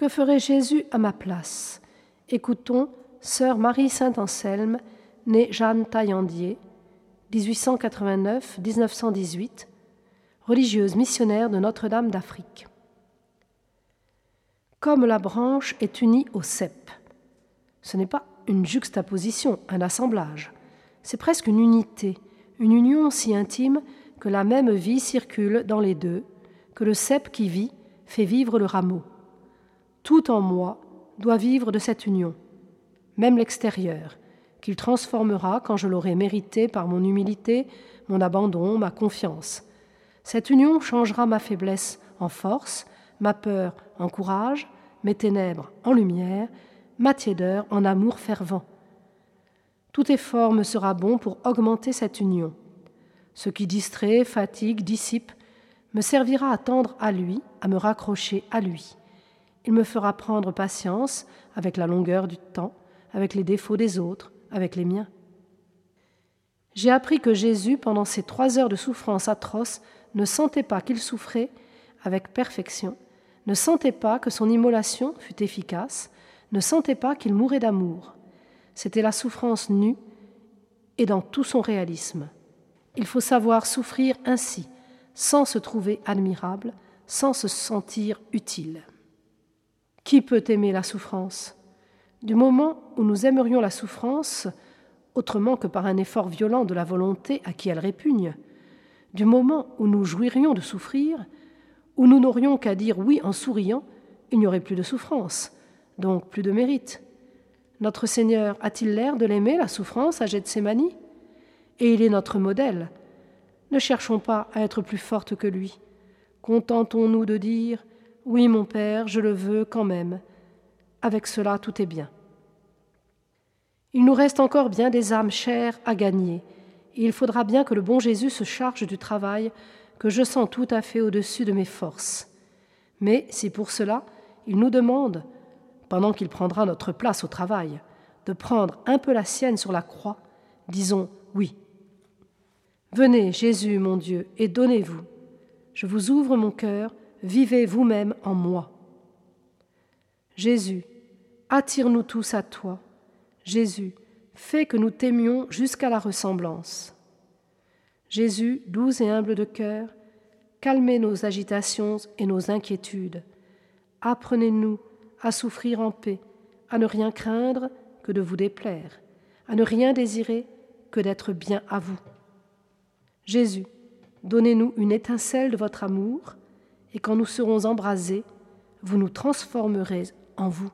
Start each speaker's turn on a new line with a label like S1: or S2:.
S1: Que ferait Jésus à ma place? Écoutons Sœur Marie Saint-Anselme, née Jeanne Taillandier, 1889-1918, religieuse missionnaire de Notre-Dame d'Afrique. Comme la branche est unie au cep. Ce n'est pas une juxtaposition, un assemblage. C'est presque une unité, une union si intime que la même vie circule dans les deux, que le cep qui vit fait vivre le rameau. Tout en moi doit vivre de cette union, même l'extérieur, qu'il transformera quand je l'aurai mérité par mon humilité, mon abandon, ma confiance. Cette union changera ma faiblesse en force, ma peur en courage, mes ténèbres en lumière, ma tiédeur en amour fervent. Tout effort me sera bon pour augmenter cette union. Ce qui distrait, fatigue, dissipe, me servira à tendre à lui, à me raccrocher à lui. Il me fera prendre patience avec la longueur du temps, avec les défauts des autres, avec les miens. J'ai appris que Jésus, pendant ces trois heures de souffrance atroce, ne sentait pas qu'il souffrait avec perfection, ne sentait pas que son immolation fut efficace, ne sentait pas qu'il mourait d'amour. C'était la souffrance nue et dans tout son réalisme. Il faut savoir souffrir ainsi, sans se trouver admirable, sans se sentir utile. Qui peut aimer la souffrance? Du moment où nous aimerions la souffrance, autrement que par un effort violent de la volonté à qui elle répugne, du moment où nous jouirions de souffrir, où nous n'aurions qu'à dire oui en souriant, il n'y aurait plus de souffrance, donc plus de mérite. Notre Seigneur a-t-il l'air de l'aimer, la souffrance, à Gethsemane? Et il est notre modèle. Ne cherchons pas à être plus forte que lui. Contentons-nous de dire oui, mon Père, je le veux quand même. Avec cela, tout est bien. Il nous reste encore bien des âmes chères à gagner, et il faudra bien que le bon Jésus se charge du travail que je sens tout à fait au-dessus de mes forces. Mais si pour cela, il nous demande, pendant qu'il prendra notre place au travail, de prendre un peu la sienne sur la croix, disons oui. Venez, Jésus, mon Dieu, et donnez-vous. Je vous ouvre mon cœur vivez vous-même en moi. Jésus, attire-nous tous à toi. Jésus, fais que nous t'aimions jusqu'à la ressemblance. Jésus, doux et humble de cœur, calmez nos agitations et nos inquiétudes. Apprenez-nous à souffrir en paix, à ne rien craindre que de vous déplaire, à ne rien désirer que d'être bien à vous. Jésus, donnez-nous une étincelle de votre amour, et quand nous serons embrasés, vous nous transformerez en vous.